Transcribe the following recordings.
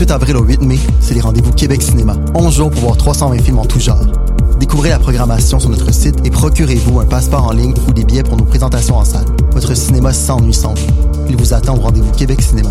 28 avril au 8 mai, c'est les rendez-vous Québec Cinéma. 11 jours pour voir 320 films en tout genre. Découvrez la programmation sur notre site et procurez-vous un passeport en ligne ou des billets pour nos présentations en salle. Votre cinéma s'ennuie sans vous. Il vous attend au rendez-vous Québec Cinéma.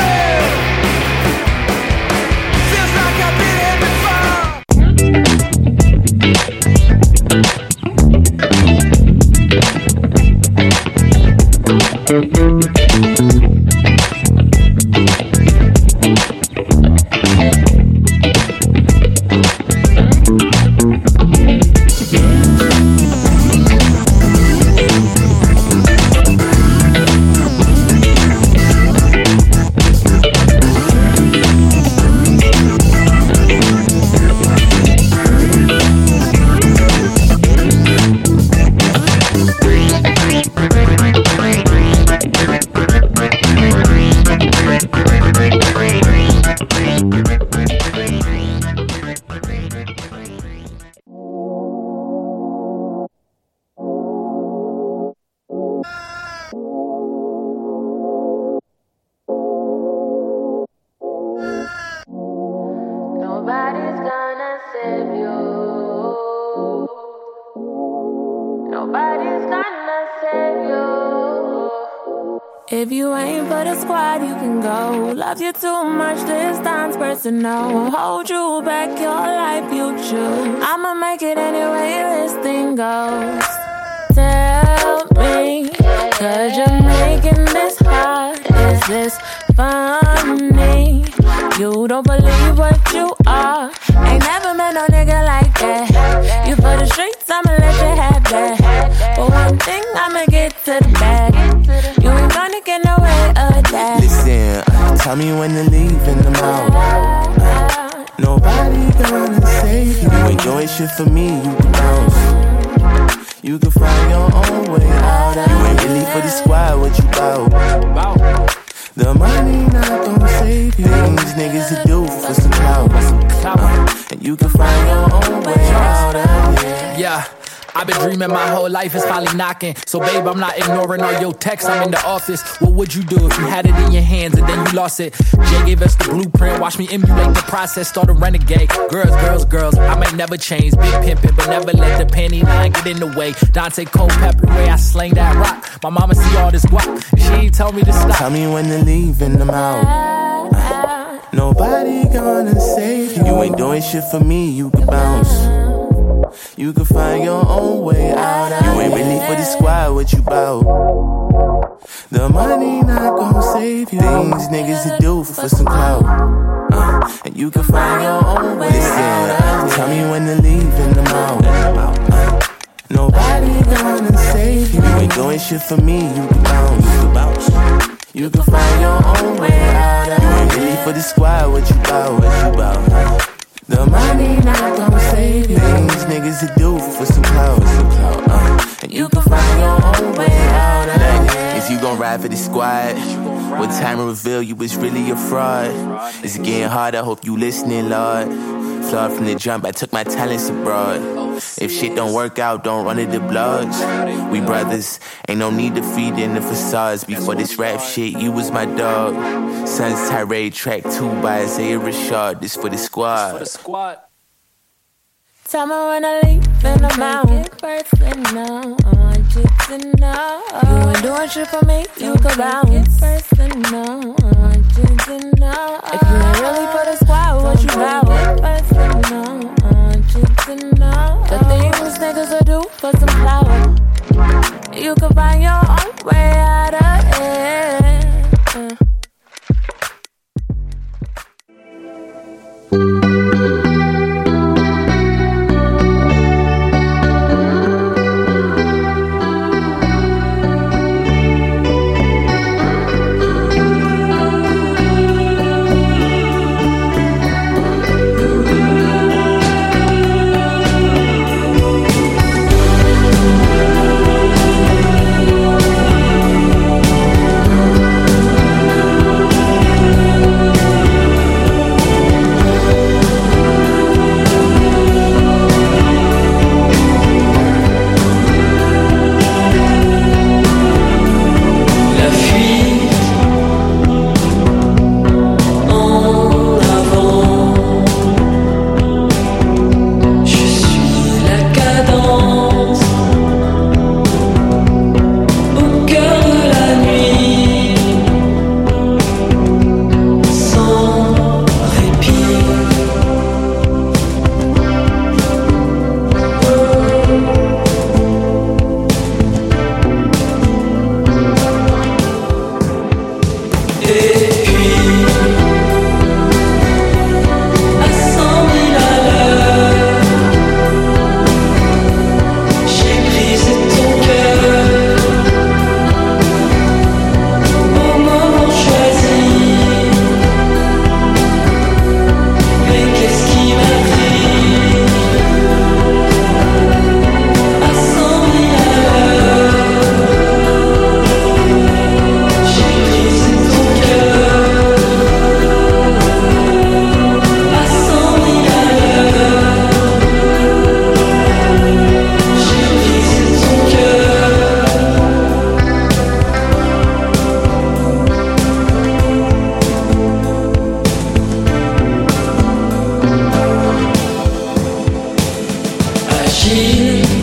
You too much, this time's personal. Hold you back, your life you choose. I'ma make it anyway this thing goes. Tell me, cause you're making this hard. Is this funny? You don't believe what you are. Ain't never met no nigga like that. You for the streets, I'ma let you have that. But one thing, I'ma get to the bag. You ain't gonna get no way of that. Listen, tell me when to leave in the mouth. Nobody gonna save you. You ain't doing shit for me, you can bounce. You can find your own way out. You ain't really for the squad, what you bout? The money not gonna save you. Things niggas do for some clout. Uh, and you can find your own way out it. Yeah. I've been dreaming my whole life is finally knocking. So, babe, I'm not ignoring all your texts. I'm in the office. What would you do if you had it in your hands and then you lost it? Jay gave us the blueprint. Watch me emulate the process. Start a renegade. Girls, girls, girls. I might never change. Big pimpin', but never let the panty line get in the way. Dante Culpepper, way I slang that rock. My mama see all this guap. She ain't tell me to stop. Tell me when to leave in the mouth. Nobody gonna save you. You ain't doing shit for me, you can bounce. You can find your own way out. You ain't really for the squad, what you bout? The money not gonna save you. Things niggas to do for some clout. Uh, and you can find your own way out. Tell me when to leave in the mouth. Uh, nobody gonna save you. You ain't doing shit for me, you can bounce. You can find your own way out. You ain't really for the squad, what you bout? What you bout? The money not gonna save you. Things niggas to do for some clout. Uh, and you can find your own way out of it. If you gon' ride for the squad, what time to reveal you was really a fraud. It's getting hard, I hope you listening, Lord. Flawed from the jump, I took my talents abroad. If shit don't work out, don't run it to blogs. We brothers, ain't no need to feed in the facades. Before this rap shit, you was my dog. Sons tirade track two by Isaiah Rashad. This for the squad. Tell me when I leave and I'm out. Get personal. I want you to know. You ain't doing shit for me, you can bounce. Get personal. I want you to know. If you ain't really for the squad, what you power. First to to know the things niggas will do for some power. You can find your own way out of it. la distance.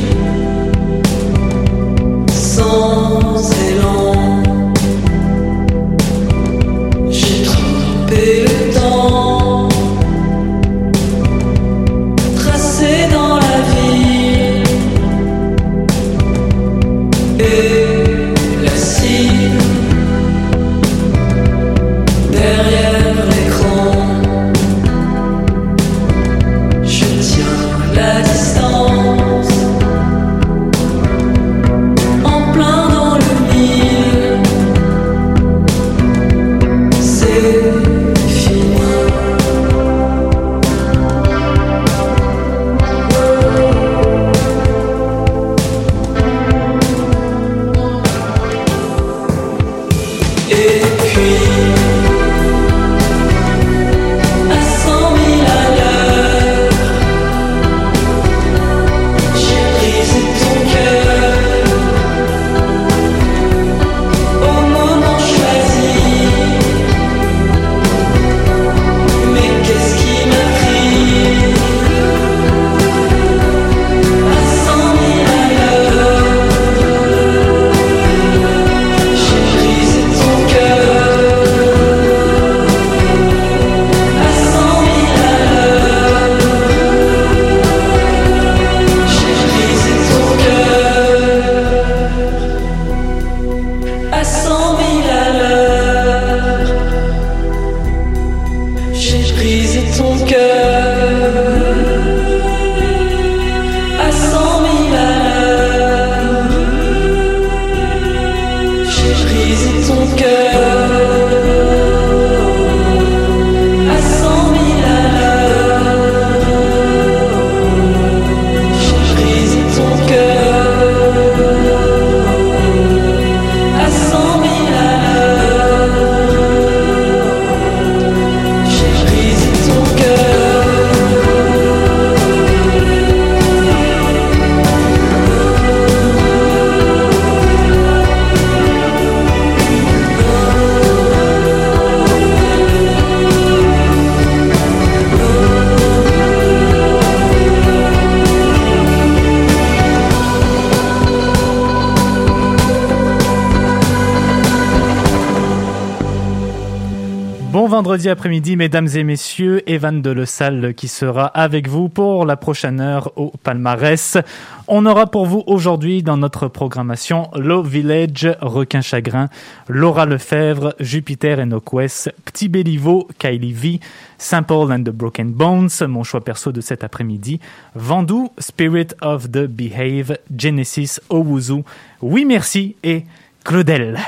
Vendredi après-midi, mesdames et messieurs, Evan de Le Salle qui sera avec vous pour la prochaine heure au palmarès. On aura pour vous aujourd'hui dans notre programmation Low Village, Requin Chagrin, Laura Lefebvre, Jupiter et Noquest, Petit Béliveau, Kylie V, Simple and the Broken Bones, mon choix perso de cet après-midi, Vendoux, Spirit of the Behave, Genesis, Owuzu, Oui Merci et Claudel.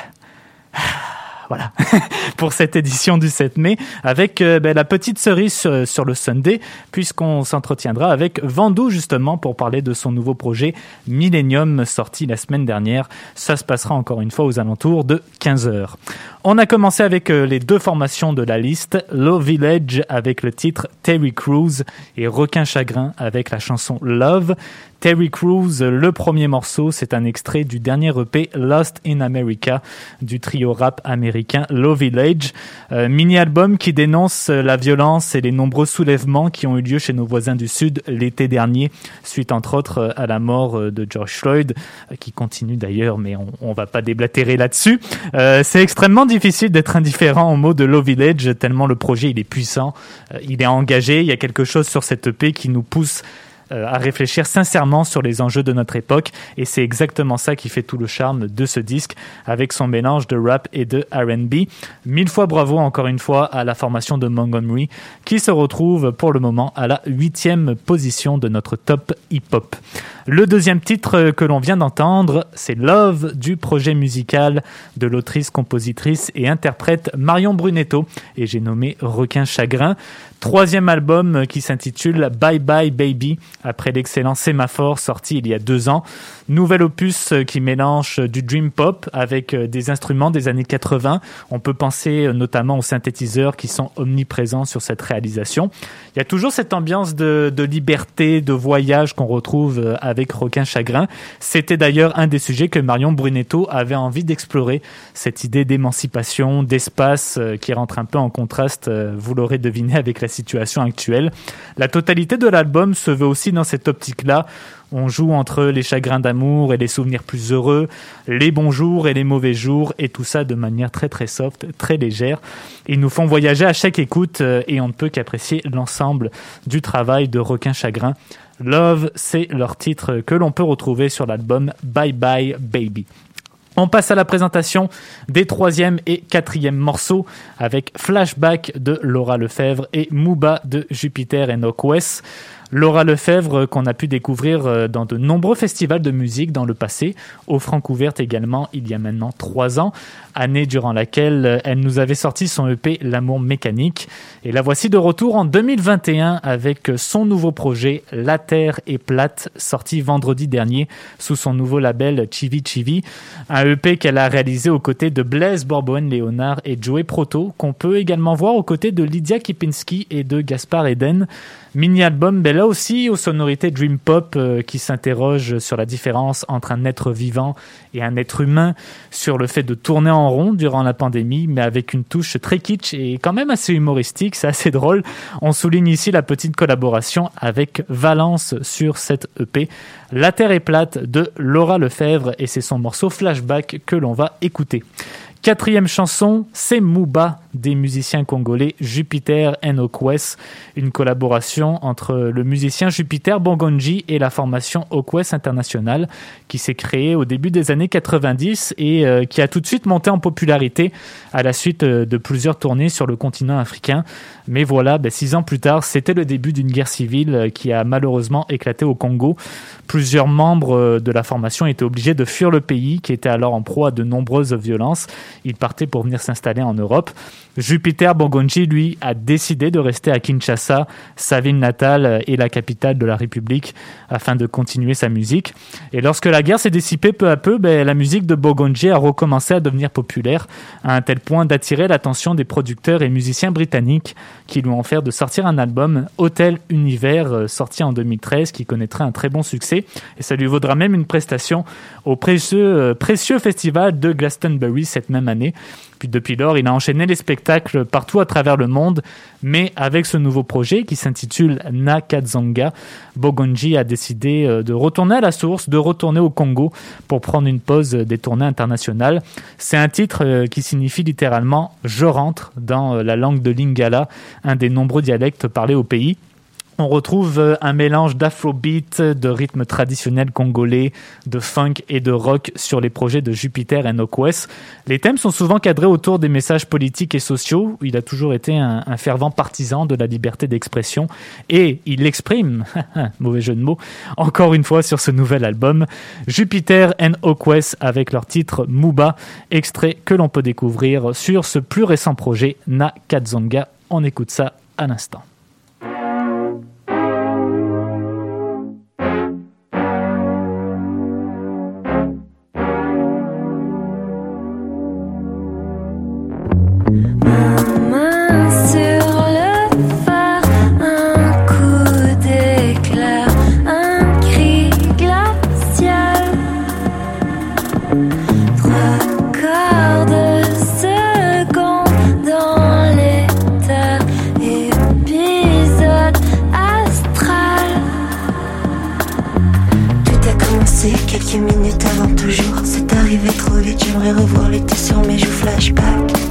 Voilà, pour cette édition du 7 mai, avec euh, ben, la petite cerise sur, le Sunday, puisqu'on s'entretiendra avec Vandou justement pour parler de son nouveau projet Millennium, sorti la semaine dernière. Ça se passera encore une fois aux alentours de 15 heures. On a commencé avec euh, les deux formations de la liste, Low Village avec le titre Terry Crews et Requin Chagrin avec la chanson Love. Terry Crews, le premier morceau, c'est un extrait du dernier EP Lost in America du trio rap américain Low Village, euh, mini-album qui dénonce la violence et les nombreux soulèvements qui ont eu lieu chez nos voisins du Sud l'été dernier, suite entre autres à la mort euh, de George Floyd, euh, qui continue d'ailleurs, mais on va pas déblatérer là-dessus. c'est extrêmement difficile d'être indifférent au mot de Low Village, tellement le projet il est puissant, il est engagé, il y a quelque chose sur cette EP qui nous pousse euh, à réfléchir sincèrement sur les enjeux de notre époque et c'est exactement ça qui fait tout le charme de ce disque avec son mélange de rap et de R&B. Mille fois bravo encore une fois à la formation de Montgomery qui se retrouve pour le moment à la huitième position de notre top hip-hop. Le deuxième titre que l'on vient d'entendre, c'est Love du projet musical de l'autrice, compositrice et interprète Marion Brunetto et j'ai nommé Requin Chagrin. Troisième album qui s'intitule Bye Bye Baby après l'excellent Sémaphore sorti il y a deux ans. Nouvel opus qui mélange du dream pop avec des instruments des années 80. On peut penser notamment aux synthétiseurs qui sont omniprésents sur cette réalisation. Il y a toujours cette ambiance de liberté, de voyage qu'on retrouve avec Requin Chagrin. C'était d'ailleurs un des sujets que Marion Brunetto avait envie d'explorer, cette idée d'émancipation, d'espace euh, qui rentre un peu en contraste, euh, vous l'aurez deviné, avec la situation actuelle. La totalité de l'album se veut aussi dans cette optique-là. On joue entre les chagrins d'amour et les souvenirs plus heureux, les bons jours et les mauvais jours, et tout ça de manière très très soft, très légère. Ils nous font voyager à chaque écoute euh, et on ne peut qu'apprécier l'ensemble du travail de Requin Chagrin. Love, c'est leur titre que l'on peut retrouver sur l'album Bye Bye Baby. On passe à la présentation des troisième et quatrième morceaux avec Flashback de Laura Lefebvre et Muba de Jupiter et West. Laura Lefebvre, qu'on a pu découvrir euh, dans de nombreux festivals de musique dans le passé, au Francouverte également il y a maintenant trois ans, année durant laquelle euh, elle nous avait sorti son EP L'amour mécanique. Et la voici de retour en 2021 avec son nouveau projet La Terre est plate, sorti vendredi dernier sous son nouveau label Chivi Chivi, un EP qu'elle a réalisé aux côtés de Blaise Borboen-Léonard et Joey Proto, qu'on peut également voir aux côtés de Lydia Kipinski et de Gaspard Eden. Mini-album, ben là aussi aux sonorités dream pop euh, qui s'interroge sur la différence entre un être vivant et un être humain, sur le fait de tourner en rond durant la pandémie, mais avec une touche très kitsch et quand même assez humoristique, c'est assez drôle. On souligne ici la petite collaboration avec Valence sur cette EP. La Terre est plate de Laura Lefebvre et c'est son morceau Flashback que l'on va écouter. Quatrième chanson, c'est Muba des musiciens congolais Jupiter Okwes, une collaboration entre le musicien Jupiter Bongonji et la formation Okwes International qui s'est créée au début des années 90 et euh, qui a tout de suite monté en popularité à la suite euh, de plusieurs tournées sur le continent africain. Mais voilà, ben, six ans plus tard, c'était le début d'une guerre civile euh, qui a malheureusement éclaté au Congo. Plusieurs membres de la formation étaient obligés de fuir le pays qui était alors en proie à de nombreuses violences. Ils partaient pour venir s'installer en Europe. Jupiter Bogonji, lui, a décidé de rester à Kinshasa, sa ville natale et la capitale de la République, afin de continuer sa musique. Et lorsque la guerre s'est dissipée peu à peu, ben, la musique de Bogonji a recommencé à devenir populaire, à un tel point d'attirer l'attention des producteurs et musiciens britanniques qui lui ont offert de sortir un album, Hotel Univers, euh, sorti en 2013, qui connaîtra un très bon succès. Et ça lui vaudra même une prestation au précieux, euh, précieux festival de Glastonbury cette même année. Puis depuis lors, il a enchaîné les spectacles partout à travers le monde, mais avec ce nouveau projet qui s'intitule Nakadzonga, Bogonji a décidé euh, de retourner à la source, de retourner au Congo pour prendre une pause des tournées internationales. C'est un titre euh, qui signifie littéralement je rentre dans euh, la langue de Lingala, un des nombreux dialectes parlés au pays. On retrouve euh, un mélange d'afrobeat, de rythme traditionnel congolais, de funk et de rock sur les projets de Jupiter et Nokwes. Les thèmes sont souvent cadrés autour des messages politiques et sociaux. Il a toujours été un, fervent partisan de la liberté d'expression et il l'exprime, mauvais jeu de mots, encore une fois sur ce nouvel album. Jupiter and Okwes avec leur titre Muba, extrait que l'on peut découvrir sur ce plus récent projet Na Kadzonga. On écoute ça à l'instant. Quelques minutes avant toujours. C'est arrivé trop vite, j'aimerais revoir l'été sur mes joues. Flashback.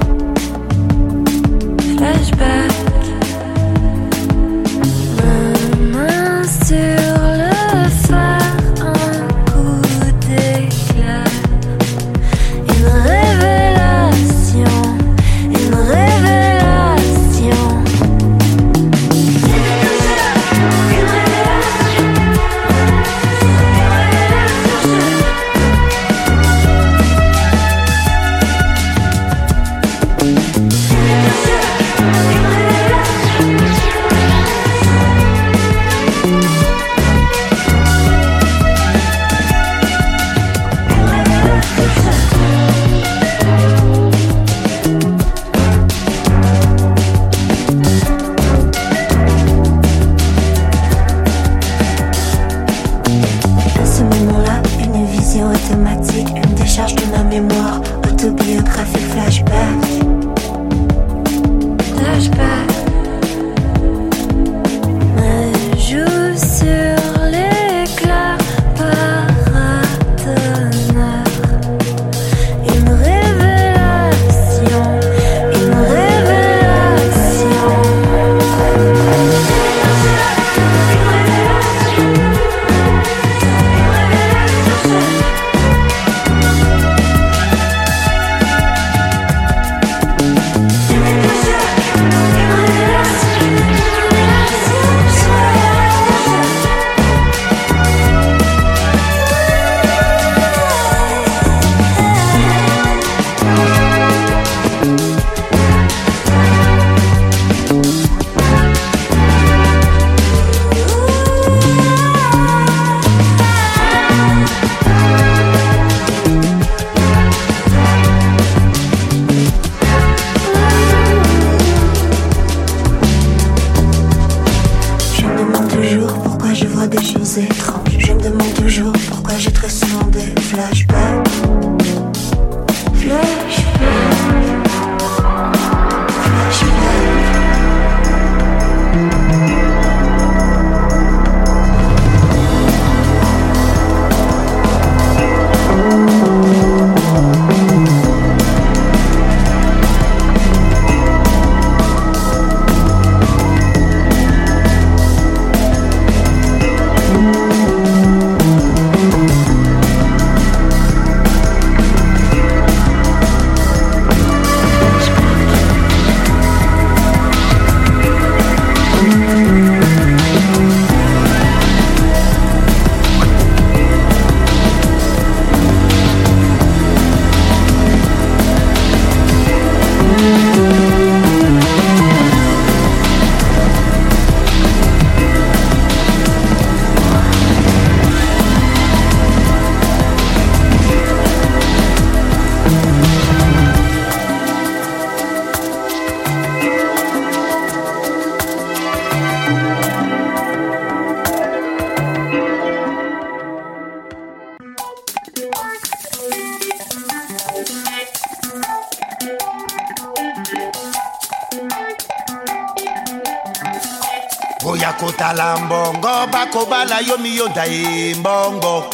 Miyonda ye mbongo.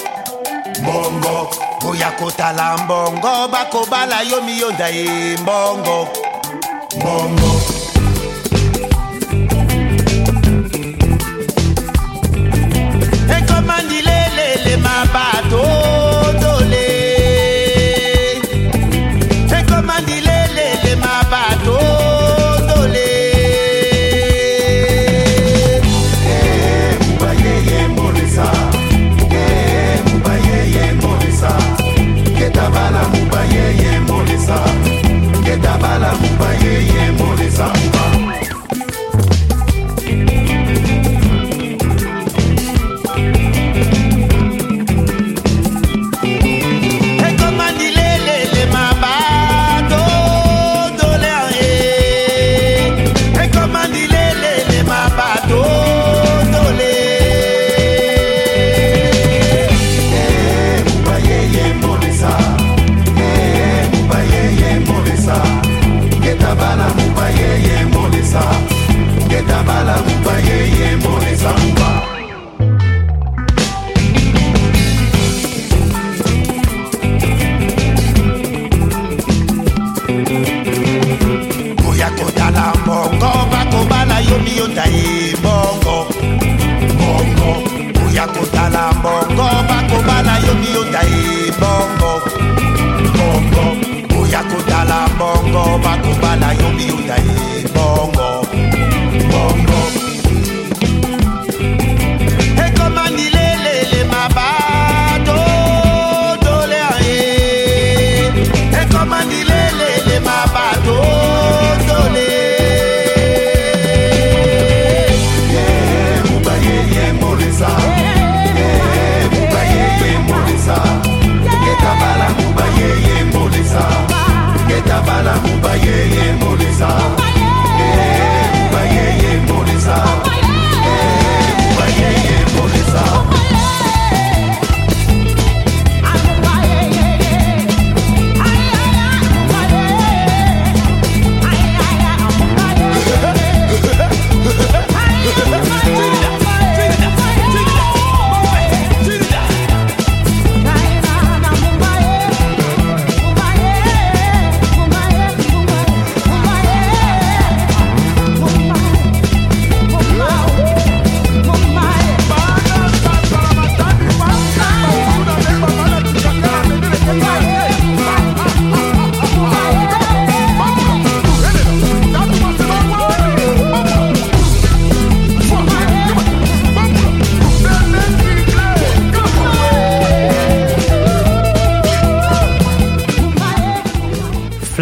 Mbongo. Koya kotala mbongo bakobala yo miyonda ye mbongo. Mbongo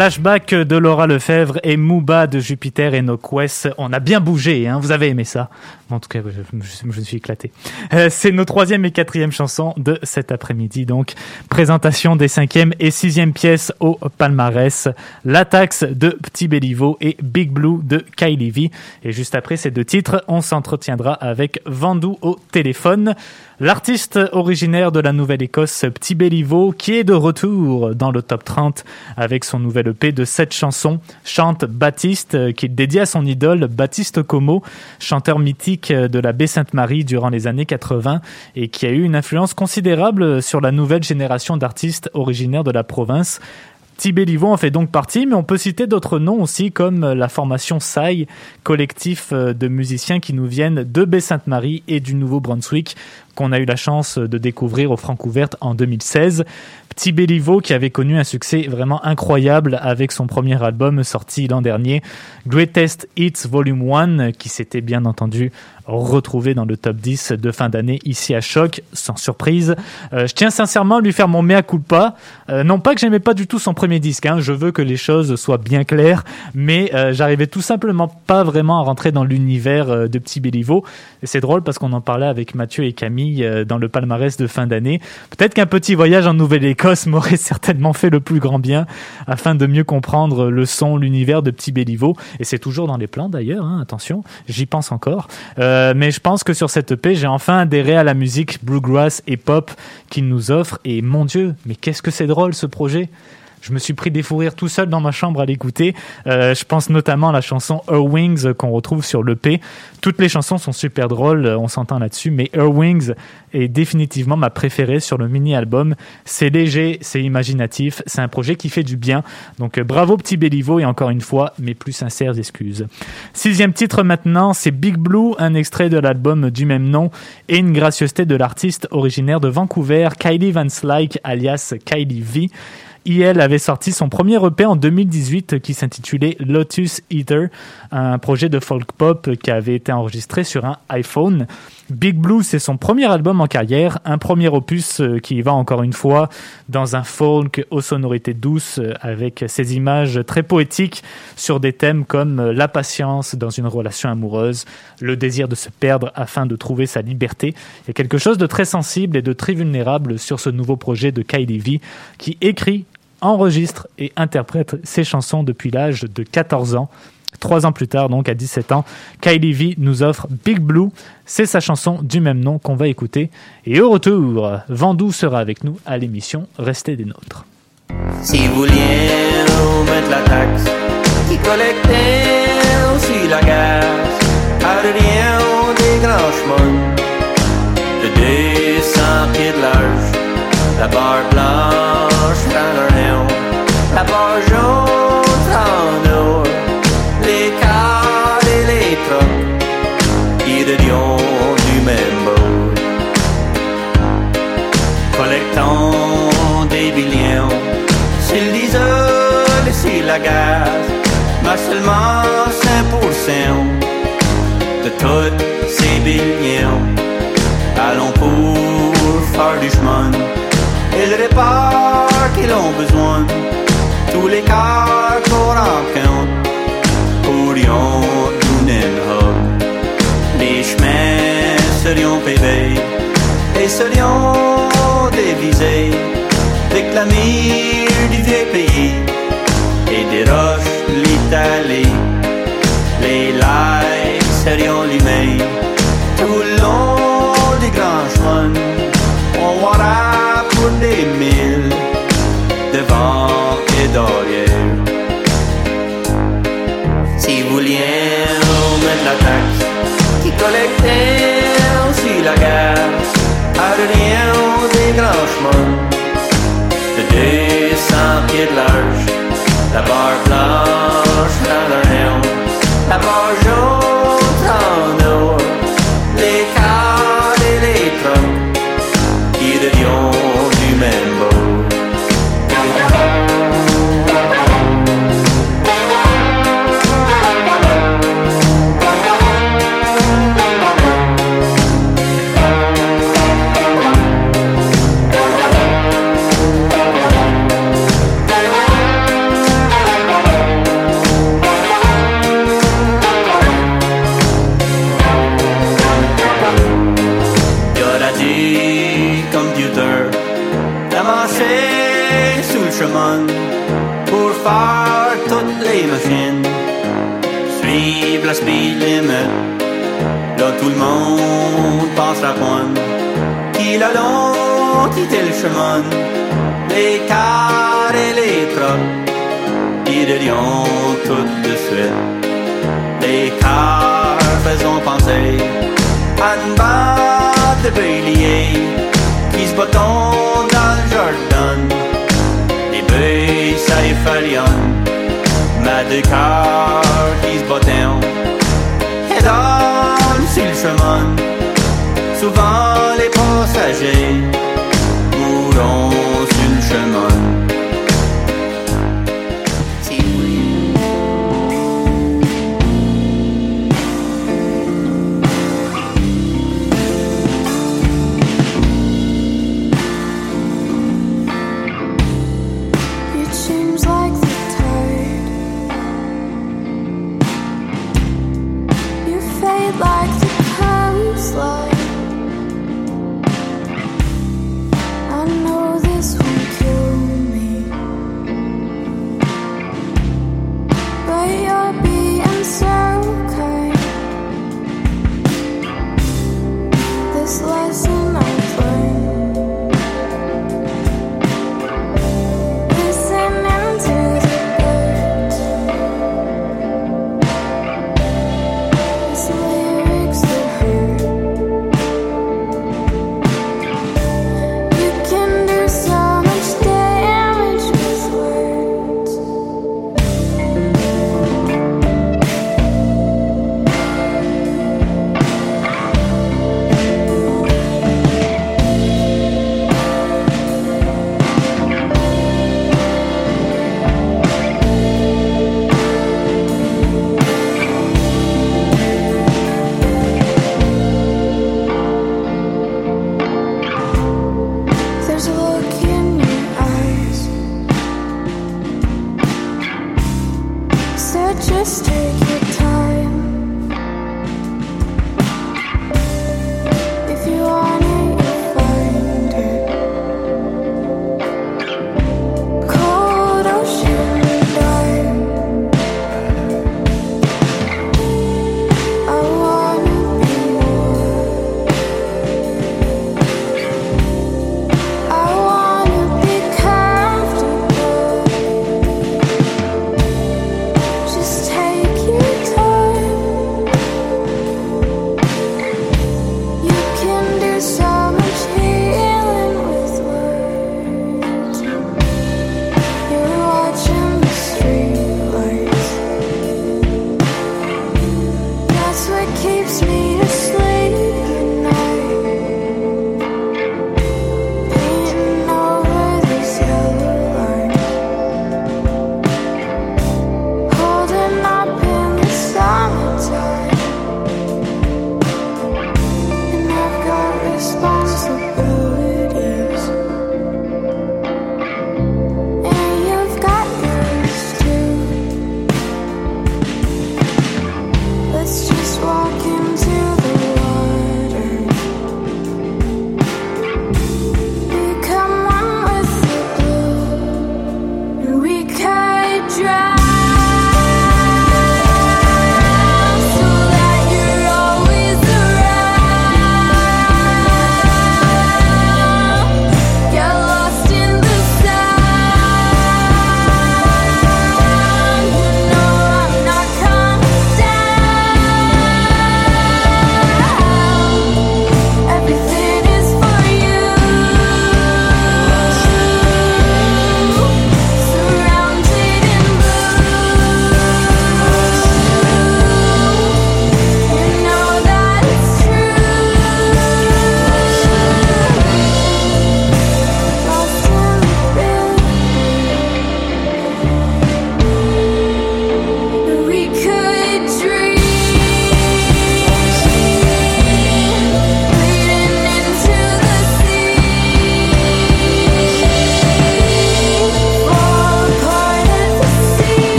Flashback de Laura Lefebvre et Mouba de Jupiter et Noquest. On a bien bougé, hein, vous avez aimé ça. En tout cas, je, me suis éclaté. Euh, c'est nos troisième et quatrième chansons de cet après-midi. Donc, présentation des cinquième et sixième pièces au palmarès. La taxe de Petit Béliveau et Big Blue de Kylie V. Et juste après ces deux titres, on s'entretiendra avec Vandou au téléphone. L'artiste originaire de la Nouvelle-Écosse, Petit Béliveau, qui est de retour dans le top 30 avec son nouvel EP de 7 chansons, chante Baptiste, euh, qu'il dédie à son idole Baptiste Como, chanteur mythique de la baie Sainte-Marie durant les années 80 et qui a eu une influence considérable sur la nouvelle génération d'artistes originaires de la province. Petit Béliveau en fait donc partie, mais on peut citer d'autres noms aussi comme la formation SAI, collectif euh, de musiciens qui nous viennent de Baie-Sainte-Marie et du Nouveau-Brunswick, qu'on a eu la chance de découvrir au Francouverte en 2016. Petit Béliveau qui avait connu un succès vraiment incroyable avec son premier album sorti l'an dernier, Greatest Hits Volume 1, qui s'était bien entendu retrouvé dans le top 10 de fin d'année ici à Choc, sans surprise. Euh, je tiens sincèrement à lui faire mon mea culpa. Euh, non pas que j'aimais pas du tout son premier disque, hein, je veux que les choses soient bien claires, mais euh, j'arrivais tout simplement pas vraiment à rentrer dans l'univers de Petit Béliveau. C'est drôle parce qu'on en parlait avec Mathieu et Camille dans le palmarès de fin d'année. Peut-être qu'un petit voyage en Nouvelle-Écosse m'aurait certainement fait le plus grand bien afin de mieux comprendre le son, l'univers de Petit Béliveau. Et c'est toujours dans les plans d'ailleurs, hein, attention, j'y pense encore. Euh, mais je pense que sur cette EP, j'ai enfin adhéré à la musique bluegrass et pop qu'il nous offre. Et mon Dieu, mais qu'est-ce que c'est drôle ce projet? Je me suis pris des fous tout seul dans ma chambre à l'écouter. Euh, je pense notamment à la chanson Her Wings qu'on retrouve sur l'EP. Toutes les chansons sont super drôles, on s'entend là-dessus, mais Her Wings est définitivement ma préférée sur le mini-album. C'est léger, c'est imaginatif, c'est un projet qui fait du bien. Donc euh, bravo petit Béliveau et encore une fois, mes plus sincères excuses. Sixième titre maintenant, c'est Big Blue, un extrait de l'album du même nom et une gracieuseté de l'artiste originaire de Vancouver, Kylie Van Slyke alias Kylie V. IL avait sorti son premier EP en 2018 qui s'intitulait Lotus Eater, un projet de folk pop qui avait été enregistré sur un iPhone. Big Blue, c'est son premier album en carrière, un premier opus euh, qui va encore une fois dans un folk aux sonorités douces euh, avec ses images très poétiques sur des thèmes comme euh, la patience dans une relation amoureuse, le désir de se perdre afin de trouver sa liberté. Il y a quelque chose de très sensible et de très vulnérable sur ce nouveau projet de Kylie V qui écrit, enregistre et interprète ses chansons depuis l'âge de 14 ans. Trois ans plus tard, donc à 17 ans, Kylie V nous offre Big Blue. C'est sa chanson du même nom qu'on va écouter. Et au retour, Vandou sera avec nous à l'émission Restez des nôtres. Si vous mettre la taxe qui collectait aussi la gaz, des grands de 200 pieds de large, la barre blanche tous ces billions. Allons pour faire du chemin et le répare qu'ils ont besoin. Tous les cas qu'on rencontre pourrions une hub. Les chemins serions pavés et serions dévisés avec la du vieux pays et des roches l'Italie. Les lights serions allumés tout le long des grands chemins. On verra pour des milles devant et derrière. Si vous vouliez mettre la taxe qui collectait aussi la gare, à rien des grands chemins de 200 pieds de large, la barre blanche dans leur néon, la barre la speed limit, là tout le monde passe la pointe. Qu'il a donc quitté le chemin, les cars et les trucks, ils deviennent tout de suite. Les cars faisant penser à une bande de béliers qui se battent dans le jardin. Les bœufs, ça y deux cars qui se battent et dans le chemin. Souvent les passagers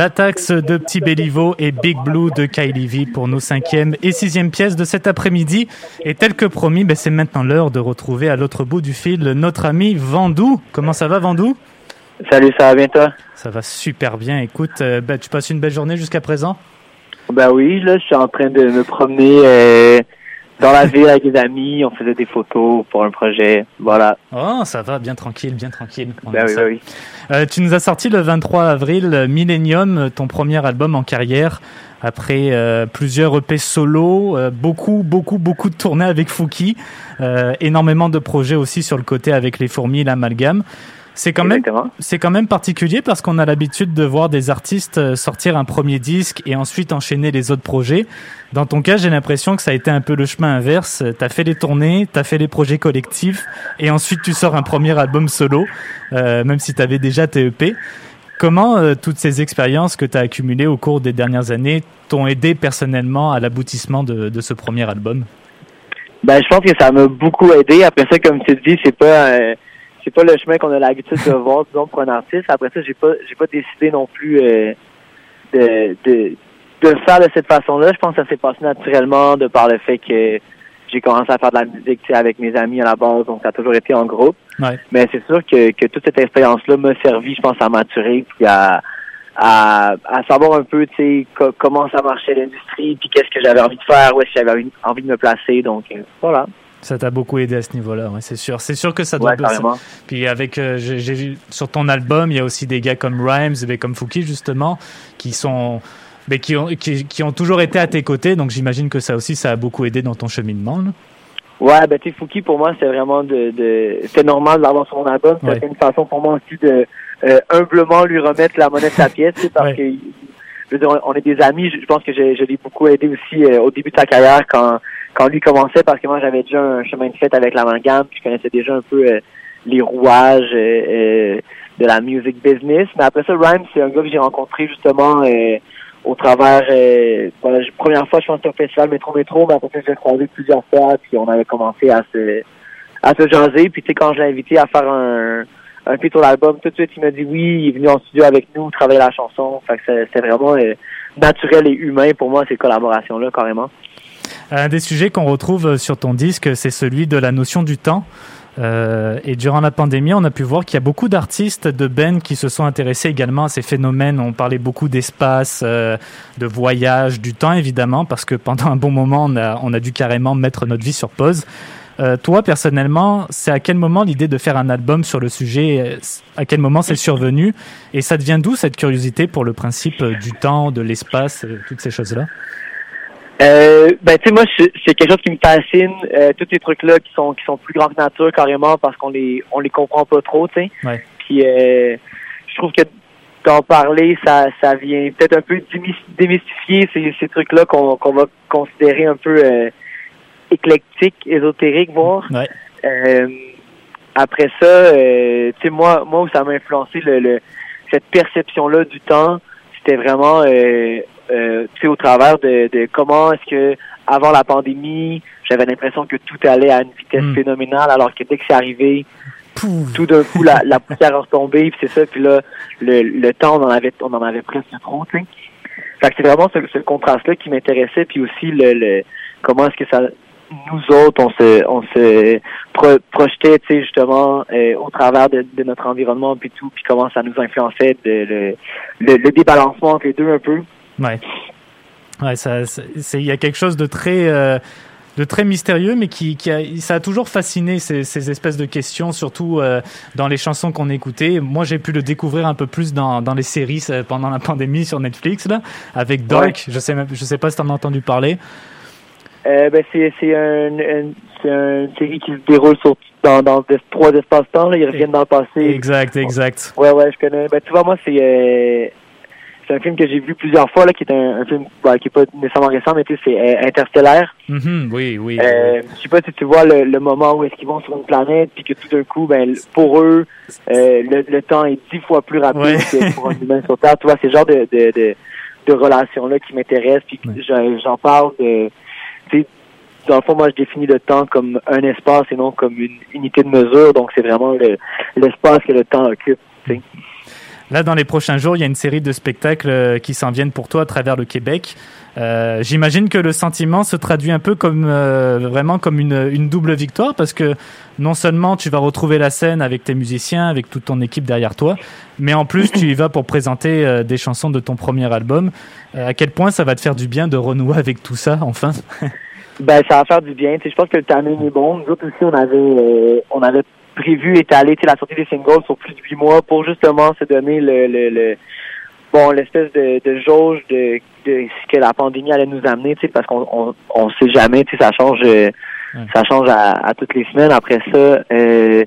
La taxe de Petit Béliveau et Big Blue de Kylie V pour nos cinquième et sixième pièces de cet après-midi. Et tel que promis, ben, c'est maintenant l'heure de retrouver à l'autre bout du fil notre ami Vandou. Comment ça va, Vandou? Salut, ça va bien toi? Ça va super bien. Écoute, euh, ben, tu passes une belle journée jusqu'à présent? Ben oui, là, je suis en train de me promener euh, dans la ville avec des amis. On faisait des photos pour un projet. Voilà. Oh, ça va, bien tranquille, bien tranquille. Ben oui, ben oui. Euh, tu nous as sorti le 23 avril euh, Millennium, ton premier album en carrière, après euh, plusieurs EP solo, euh, beaucoup, beaucoup, beaucoup de tournées avec Fouki, euh, énormément de projets aussi sur le côté avec les fourmis, l'amalgame. C'est quand même, c'est quand même particulier parce qu'on a l'habitude de voir des artistes euh, sortir un premier disque et ensuite enchaîner les autres projets. Dans ton cas, j'ai l'impression que ça a été un peu le chemin inverse. T'as fait les tournées, t'as fait les projets collectifs et ensuite tu sors un premier album solo, euh, même si t'avais déjà tes EP. Comment euh, toutes ces expériences que tu as accumulées au cours des dernières années t'ont aidé personnellement à l'aboutissement de, de ce premier album? Ben, je pense que ça m'a beaucoup aidé. Après ça, comme tu dis, c'est pas euh, c'est pas le chemin qu'on a l'habitude de voir, disons, pour un artiste. Après ça, j'ai pas j'ai pas décidé non plus euh, de, de de le faire de cette façon-là. Je pense que ça s'est passé naturellement de par le fait que j'ai commencé à faire de la musique avec mes amis à la base, donc ça a toujours été en groupe. Ouais. Mais c'est sûr que, que toute cette expérience-là m'a servi, je pense, à maturer puis à, à, à savoir un peu, co- comment ça marchait l'industrie, puis qu'est-ce que j'avais envie de faire, où est-ce que j'avais envie- envie de me placer. Donc, euh, voilà. Ça t'a beaucoup aidé à ce niveau-là, ouais, c'est sûr. C'est sûr que ça doit. Ouais, carrément. Puis avec, euh, j'ai vu sur ton album, il y a aussi des gars comme Rhymes, mais comme Fouki justement, qui sont, mais qui ont, qui, qui ont toujours été à tes côtés. Donc j'imagine que ça aussi, ça a beaucoup aidé dans ton cheminement. là. Ouais, ben, tu sais, Fouki, pour moi, c'est vraiment de, de c'était normal d'avoir son album. Ouais. C'était une façon pour moi aussi de euh, humblement lui remettre la monnaie de sa pièce, parce que, je veux dire, on est des amis. Je, je pense que je, je l'ai beaucoup aidé aussi euh, au début de sa carrière quand, quand lui commençait, parce que moi, j'avais déjà un chemin de fête avec l'amalgame, puis je connaissais déjà un peu euh, les rouages euh, euh, de la music business. Mais après ça, Rhyme, c'est un gars que j'ai rencontré justement euh, au travers, euh, voilà, je- première fois, je pense, au festival Métro Métro, mais après ça, je l'ai croisé plusieurs fois, puis on avait commencé à se, à se jaser. Puis tu sais, quand je l'ai invité à faire un, un feat sur l'album, tout de suite, il m'a dit oui, il est venu en studio avec nous, travailler la chanson. Fait que c'est- vraiment euh, naturel et humain pour moi, ces collaborations-là, carrément. Un des sujets qu'on retrouve sur ton disque, c'est celui de la notion du temps. Euh, et durant la pandémie, on a pu voir qu'il y a beaucoup d'artistes de Ben qui se sont intéressés également à ces phénomènes. On parlait beaucoup d'espace, euh, de voyage, du temps évidemment, parce que pendant un bon moment, on a, on a dû carrément mettre notre vie sur pause. Euh, toi, personnellement, c'est à quel moment l'idée de faire un album sur le sujet, euh, à quel moment c'est survenu? Et ça devient d'où cette curiosité pour le principe euh, du temps, de l'espace, euh, toutes ces choses-là? Euh, ben tu sais moi c'est quelque chose qui me fascine euh, tous ces trucs là qui sont qui sont plus grands que nature carrément parce qu'on les on les comprend pas trop tu sais Ouais. puis euh, je trouve que d'en parler ça ça vient peut-être un peu démys- démystifier ces ces trucs là qu'on qu'on va considérer un peu euh, éclectiques ésotériques voire Ouais. euh, après ça, euh, tu sais, moi, moi où ça m'a influencé le, le- cette perception-là du temps, c'était vraiment, euh, tu sais, au travers de, de comment est-ce que avant la pandémie, j'avais l'impression que tout allait à une vitesse Hmm. phénoménale, alors que dès que c'est arrivé, tout d'un coup, la, la poussière a retombé, puis c'est ça, puis là, le, le temps, on en avait, on en avait presque trop, tu sais. Fait que c'est vraiment ce, ce contraste-là qui m'intéressait, puis aussi le, le comment est-ce que ça nous autres, on se on se pro- projetait, tu sais, justement, euh, au travers de, de notre environnement puis tout, puis comment ça nous influençait de, le, le, le débalancement entre les deux un peu. Ouais. Ouais, ça, il y a quelque chose de très, euh, de très mystérieux, mais qui, qui a, ça a toujours fasciné ces, ces espèces de questions, surtout euh, dans les chansons qu'on écoutait. Moi, j'ai pu le découvrir un peu plus dans, dans les séries euh, pendant la pandémie sur Netflix, là, avec. Ouais. Je sais je sais pas si t'en as entendu parler. Euh, ben c'est c'est un, un- c'est une série qui se déroule sur dans, dans des- trois espaces-temps, ils reviennent dans le passé. Exact, exact. Ouais, ouais, je connais. Ben, tu vois, moi, c'est c'est un film que j'ai vu plusieurs fois, là, qui est un, un film ben, qui est pas nécessairement récent, mais tu sais, c'est euh, Interstellaire. Mhm, oui, oui. Euh, je sais pas si tu vois le, le moment où est-ce qu'ils vont sur une planète, puis que tout d'un coup, ben, pour eux, euh, le, le temps est dix fois plus rapide Ouais. que pour un humain sur Terre. Tu vois, c'est le genre de, de, de, de relation-là qui m'intéresse, puis j'en parle de... Dans le fond, moi, je définis le temps comme un espace et non comme une unité de mesure, donc c'est vraiment le- l'espace que le temps occupe. Là, dans les prochains jours, il y a une série de spectacles euh, qui s'en viennent pour toi à travers le Québec. Euh, J'imagine que le sentiment se traduit un peu comme euh, vraiment comme une, une double victoire parce que non seulement tu vas retrouver la scène avec tes musiciens, avec toute ton équipe derrière toi, mais en plus tu y vas pour présenter euh, des chansons de ton premier album. Euh, à quel point ça va te faire du bien de renouer avec tout ça enfin? Ben, ça va faire du bien. Tu sais, je pense que le timing est bon. Nous autres aussi, on avait, on avait prévu étaler tu sais, la sortie des singles sur plus de huit mois pour justement se donner le, le, le bon l'espèce de, de jauge de, de ce que la pandémie allait nous amener, tu sais, parce qu'on on, on sait jamais, tu sais, ça change, euh, ça change à, à toutes les semaines. Après ça, euh,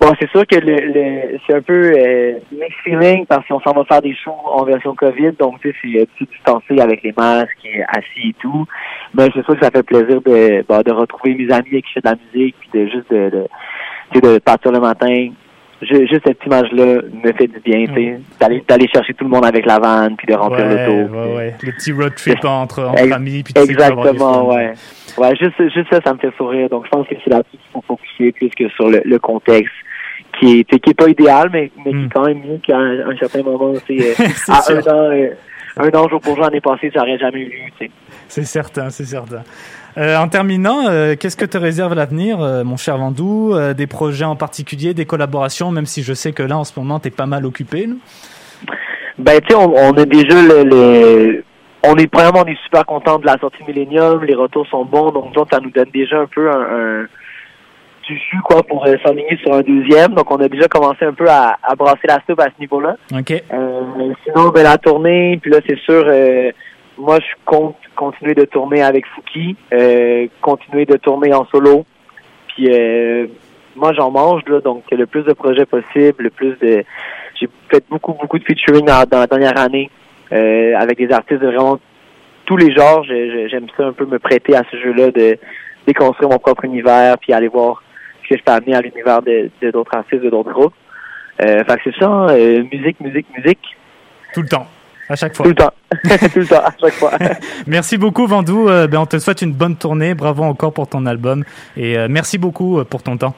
bon, c'est sûr que le, le c'est un peu euh, mixed feeling parce qu'on s'en va faire des shows en version COVID, donc tu sais, c'est euh, tout distancé avec les masques, et assis et tout. Mais c'est sûr que ça fait plaisir de, bon, de retrouver mes amis qui je fais de la musique, puis de juste de, de, sais, de partir le matin. Ju- Juste cette image-là me fait du bien, tu sais, d'aller d'aller chercher tout le monde avec la vanne, puis de remplir ouais, l'auto. ouais, ouais. Le petit road trip entre, entre amis. Puis Exactement, ouais. Ouais, juste, juste ça, ça me fait sourire. Donc, je pense que c'est là-dessus qu'il faut focuser plus que sur le, le contexte qui est, qui est pas idéal, mais, mais qui est quand même mieux qu'à un, un certain moment, tu sais, euh. C'est à sûr. un an, euh, un an jour pour jour l'année passée, ça aurait jamais eu lieu, tu sais. C'est certain, c'est certain. Euh, en terminant, euh, qu'est-ce que te réserve l'avenir, euh, mon cher Vandou Des projets en particulier, des collaborations, même si je sais que là, en ce moment, t'es pas mal occupé. là. Ben, tu sais, on, on a déjà le, le- on est vraiment, on est super content de la sortie Millennium, les retours sont bons, donc donc, ça nous donne déjà un peu un, un du jus, quoi, pour s'enligner sur un deuxième. Donc, on a déjà commencé un peu à, à brasser la soupe à ce niveau-là. Ok. Sinon, ben, la tournée, puis là, c'est sûr, moi, je compte continuer de tourner avec Fouki, euh, continuer de tourner en solo. Puis, euh, moi, j'en mange, là, donc le plus de projets possible, le plus de... J'ai fait beaucoup, beaucoup de featuring dans, la dernière année euh, avec des artistes de vraiment tous les genres. J'aime ça un peu me prêter à ce jeu-là, de déconstruire mon propre univers, puis aller voir ce que je peux amener à l'univers de d'autres artistes, de d'autres groupes. Euh, fait que c'est ça, euh, musique, musique, musique. Tout le temps, à chaque fois. Tout le temps. Tout le temps, à chaque fois. Merci beaucoup, Vandou. Euh, ben, on te souhaite une bonne tournée. Bravo encore pour ton album. Et euh, merci beaucoup euh, pour ton temps.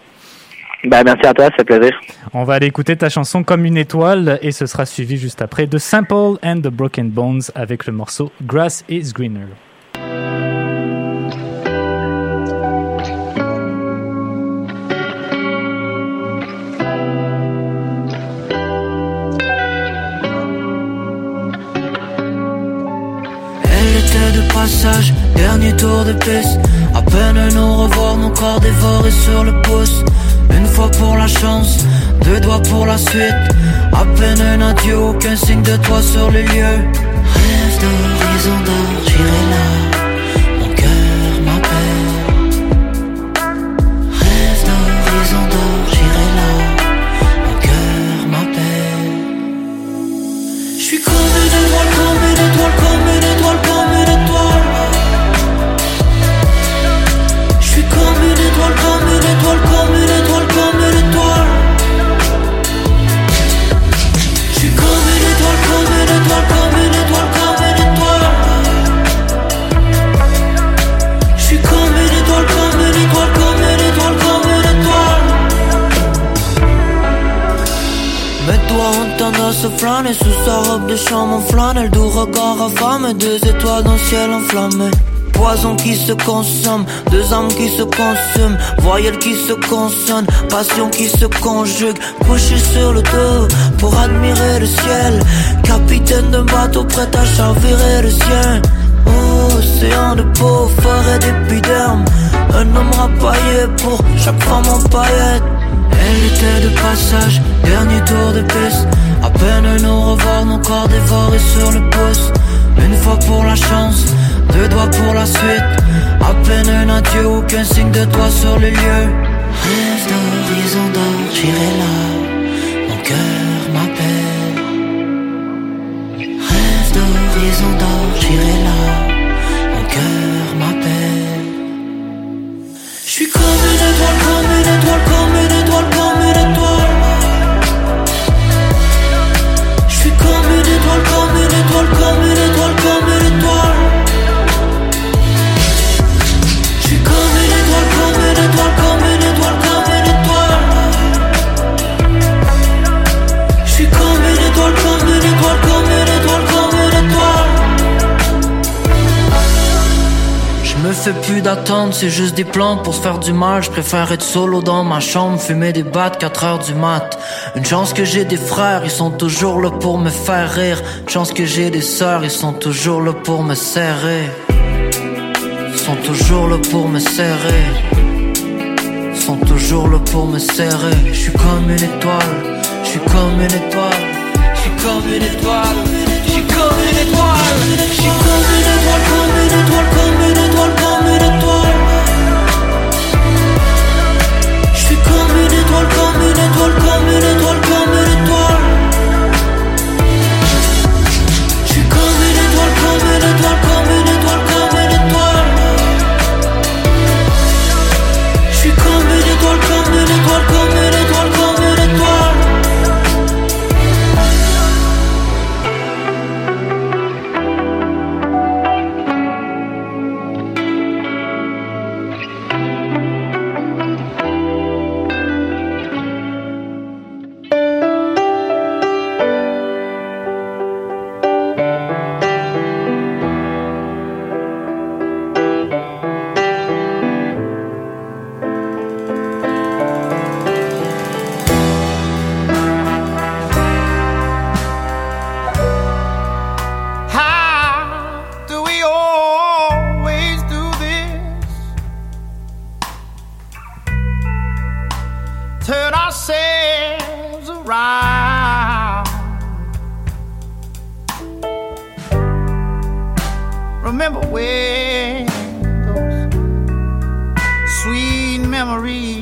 Ben, merci à toi, ça fait plaisir. On va aller écouter ta chanson Comme une étoile et ce sera suivi juste après de Simple and the Broken Bones avec le morceau Grass is Greener. Passage, dernier tour de piste. À peine nous revoir, nos corps dévorés sur le pouce. Une fois pour la chance, deux doigts pour la suite. À peine un adieu, aucun signe de toi sur les lieux. Rêve d'horizon d'or, j'irai là. Deux étoiles dans le ciel enflammé. Poison qui se consomme, deux âmes qui se consument, voyelles qui se consonnent, passion qui se conjugue, couché sur le dos pour admirer le ciel, capitaine d'un bateau prêt à chavirer le sien. Océan de peau, forêt d'épiderme, un homme rapaillé pour chaque femme en paillettes. Elle était de passage, dernier tour de piste. À peine nous revoir, nos corps dévorés sur le pouce. Une fois pour la chance, deux doigts pour la suite. À peine un adieu, aucun signe de toi sur les lieux. Rêve d'horizon d'or, j'irai là. Mon cœur m'appelle. Rêve d'horizon d'or, j'irai là. Mon cœur m'appelle. Je suis comme une étoile, comme une étoile, comme une étoile, comme une étoile. Je suis comme une étoile, comme une étoile, comme une étoile, fais plus d'attente, c'est juste des plantes pour se faire du mal. Je préfère être solo dans ma chambre, fumer des battes 4 heures du mat. Une chance que j'ai des frères, ils sont toujours là pour me faire rire. Une chance que j'ai des sœurs, ils sont toujours là pour me serrer. Ils sont toujours là pour me serrer. Ils sont toujours là pour me serrer. Je suis comme une étoile, je suis comme une étoile. Je suis comme une étoile, je suis comme une étoile. Je suis comme une étoile, comme une étoile, memories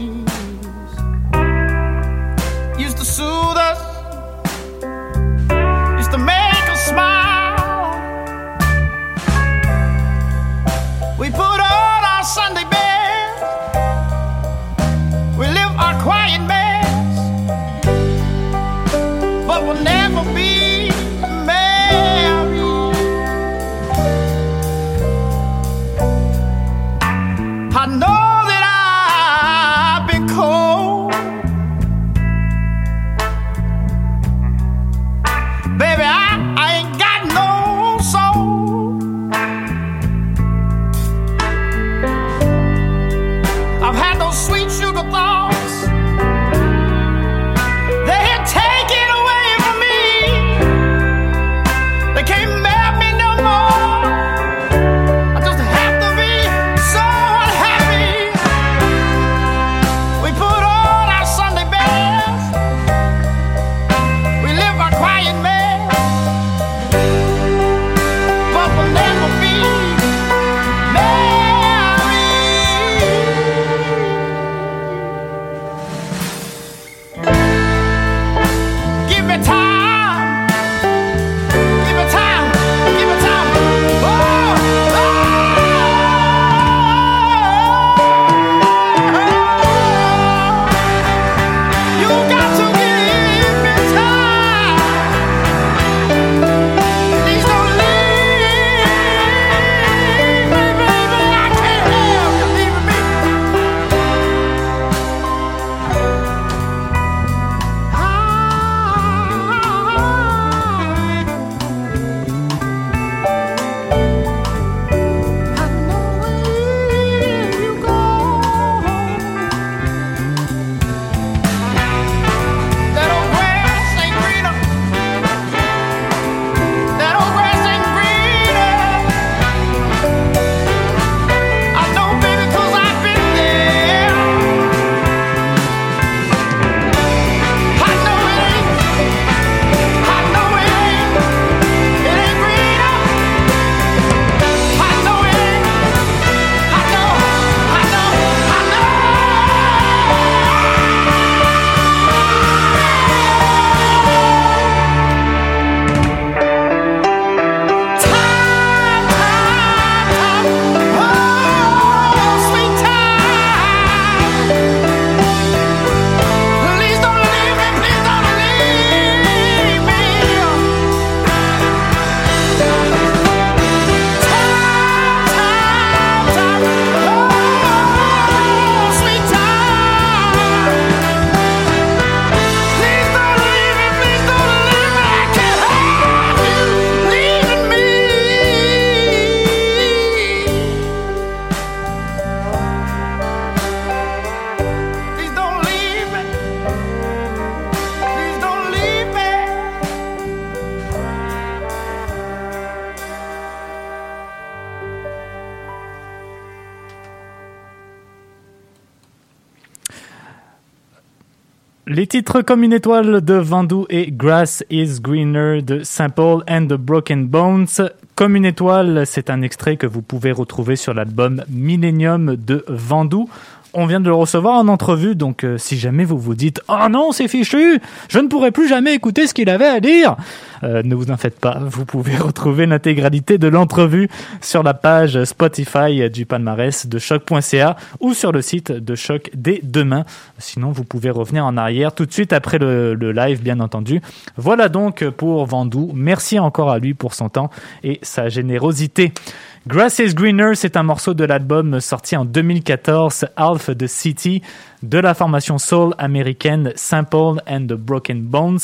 Comme une étoile de Vendoux et Grass is Greener de Simple and the Broken Bones. Comme une étoile, c'est un extrait que vous pouvez retrouver sur l'album Millennium de Vendoux. On vient de le recevoir en entrevue, donc euh, si jamais vous vous dites « Oh non, c'est fichu Je ne pourrai plus jamais écouter ce qu'il avait à dire euh, Ne vous en faites pas, vous pouvez retrouver l'intégralité de l'entrevue sur la page Spotify du palmarès de choc.ca ou sur le site de Choc dès demain. Sinon, vous pouvez revenir en arrière tout de suite après le, le live, bien entendu. Voilà donc pour Vandou. Merci encore à lui pour son temps et sa générosité. Grass is Greener, c'est un morceau de l'album sorti en 2014, Half the City, de la formation soul américaine Simple and the Broken Bones.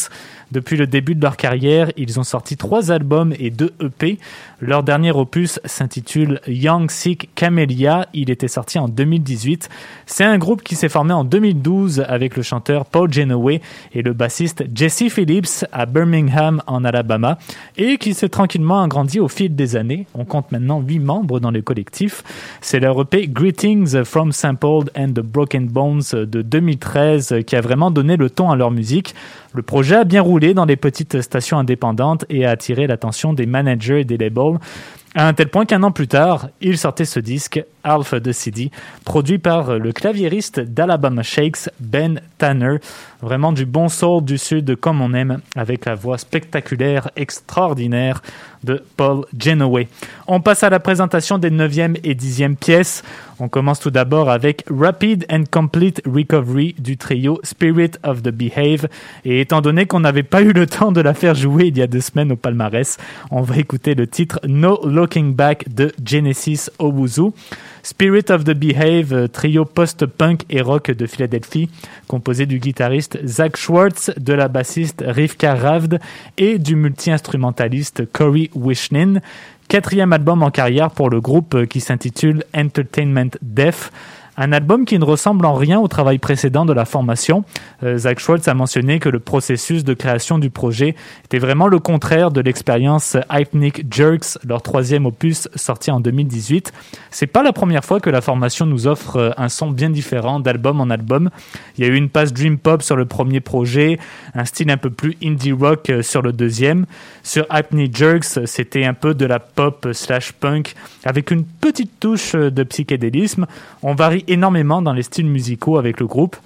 Depuis le début de leur carrière, ils ont sorti trois albums et deux EP. Leur dernier opus s'intitule Young Sick Camellia. Il était sorti en 2018. C'est un groupe qui s'est formé en 2012 avec le chanteur Paul Genoway et le bassiste Jesse Phillips à Birmingham en Alabama et qui s'est tranquillement agrandi au fil des années. On compte maintenant huit membres dans le collectif. C'est leur EP Greetings from Sampled and the Broken Bones de 2013 qui a vraiment donné le ton à leur musique. Le projet a bien roulé dans les petites stations indépendantes et a attiré l'attention des managers et des labels, à un tel point qu'un an plus tard, il sortait ce disque, Alpha the CD, produit par le claviériste d'Alabama Shakes, Ben Tanner. Vraiment du bon soul du sud comme on aime, avec la voix spectaculaire, extraordinaire de Paul Genoway. On passe à la présentation des 9e et 10e pièces. On commence tout d'abord avec Rapid and Complete Recovery du trio Spirit of the Behave. Et étant donné qu'on n'avait pas eu le temps de la faire jouer il y a deux semaines au palmarès, on va écouter le titre No Looking Back de Genesis Owuzu. Spirit of the Behave, euh, trio post-punk et rock de Philadelphie, composé du guitariste Zach Schwartz, de la bassiste Rivka Ravd et du multi-instrumentaliste Corey Wishnin. Quatrième album en carrière pour le groupe euh, qui s'intitule Entertainment Deaf. Un album qui ne ressemble en rien au travail précédent de la formation. Euh, Zach Schwartz a mentionné que le processus de création du projet était vraiment le contraire de l'expérience Hypnic Jerks, leur troisième opus sorti en 2018. C'est pas la première fois que la formation nous offre euh, un son bien différent d'album en album. Il y a eu une passe dream pop sur le premier projet, un style un peu plus indie rock euh, sur le deuxième. Sur Hypnic Jerks, c'était un peu de la pop slash punk avec une petite touche de psychédélisme. On varie énormément dans les styles musicaux avec le groupe.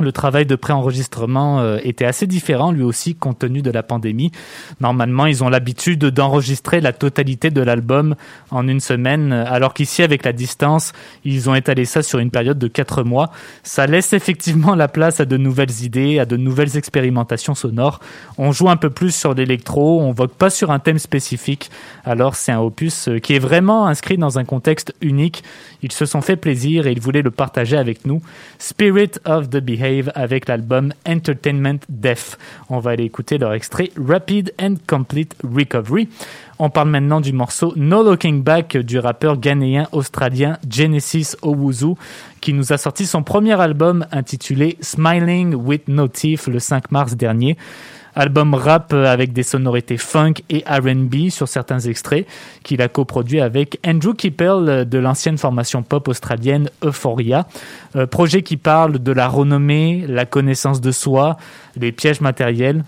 Le travail de préenregistrement euh, était assez différent lui aussi compte tenu de la pandémie. Normalement, ils ont l'habitude d'enregistrer la totalité de l'album en une semaine, alors qu'ici, avec la distance, ils ont étalé ça sur une période de quatre mois. Ça laisse effectivement la place à de nouvelles idées, à de nouvelles expérimentations sonores. On joue un peu plus sur l'électro, on vogue pas sur un thème spécifique. Alors c'est un opus euh, qui est vraiment inscrit dans un contexte unique. Ils se sont fait plaisir et ils voulaient le partager avec nous. Spirit of the Behavior avec l'album Entertainment Deaf. On va aller écouter leur extrait Rapid and Complete Recovery. On parle maintenant du morceau No Looking Back du rappeur ghanéen australien Genesis Owuzu qui nous a sorti son premier album intitulé Smiling with No Teeth le 5 mars dernier. Album rap avec des sonorités funk et RB sur certains extraits qu'il a coproduit avec Andrew Kippel de l'ancienne formation pop australienne Euphoria. Euh, projet qui parle de la renommée, la connaissance de soi, les pièges matériels,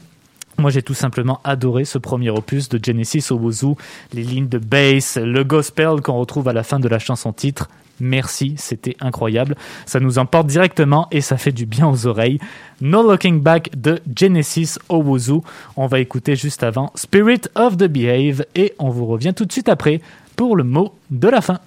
moi, j'ai tout simplement adoré ce premier opus de Genesis Owuzu, les lignes de bass, le gospel qu'on retrouve à la fin de la chanson titre. Merci, c'était incroyable. Ça nous emporte directement et ça fait du bien aux oreilles. No Looking Back de Genesis Owuzu. On va écouter juste avant Spirit of the Behave et on vous revient tout de suite après pour le mot de la fin.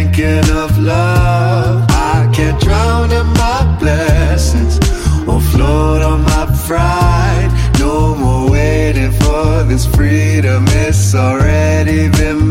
Thinking of love. I can't drown in my blessings or float on my pride. No more waiting for this freedom, it's already been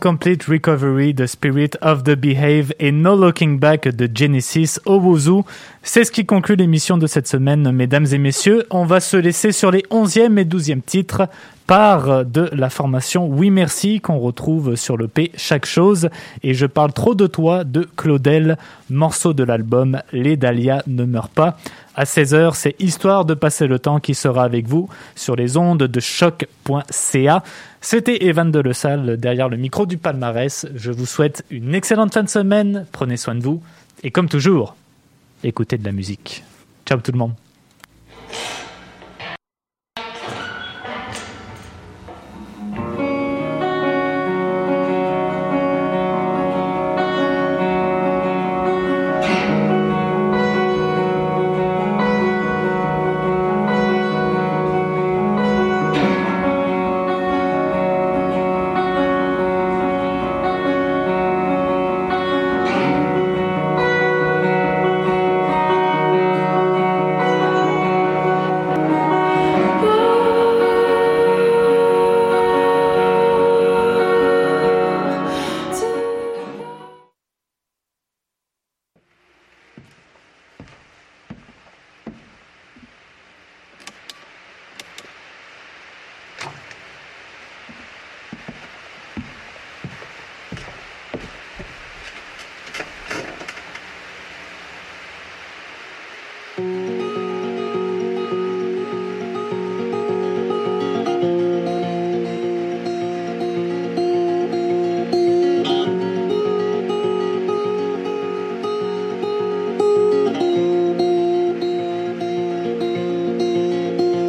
Rapid and Complete Recovery, The Spirit of the Behave et No Looking Back de Genesis Owuzu. C'est ce qui conclut l'émission de cette semaine, mesdames et messieurs. On va se laisser sur les 11e et 12e titres par de la formation Oui Merci qu'on retrouve sur le P Chaque Chose. Et je parle trop de toi de Claudel, morceau de l'album Les Dahlias ne meurent pas. À 16h, c'est Histoire de passer le temps qui sera avec vous sur les ondes de choc.ca. C'était Evan de Le Salle derrière le micro du palmarès. Je vous souhaite une excellente fin de semaine. Prenez soin de vous. Et comme toujours, écoutez de la musique. Ciao tout le monde.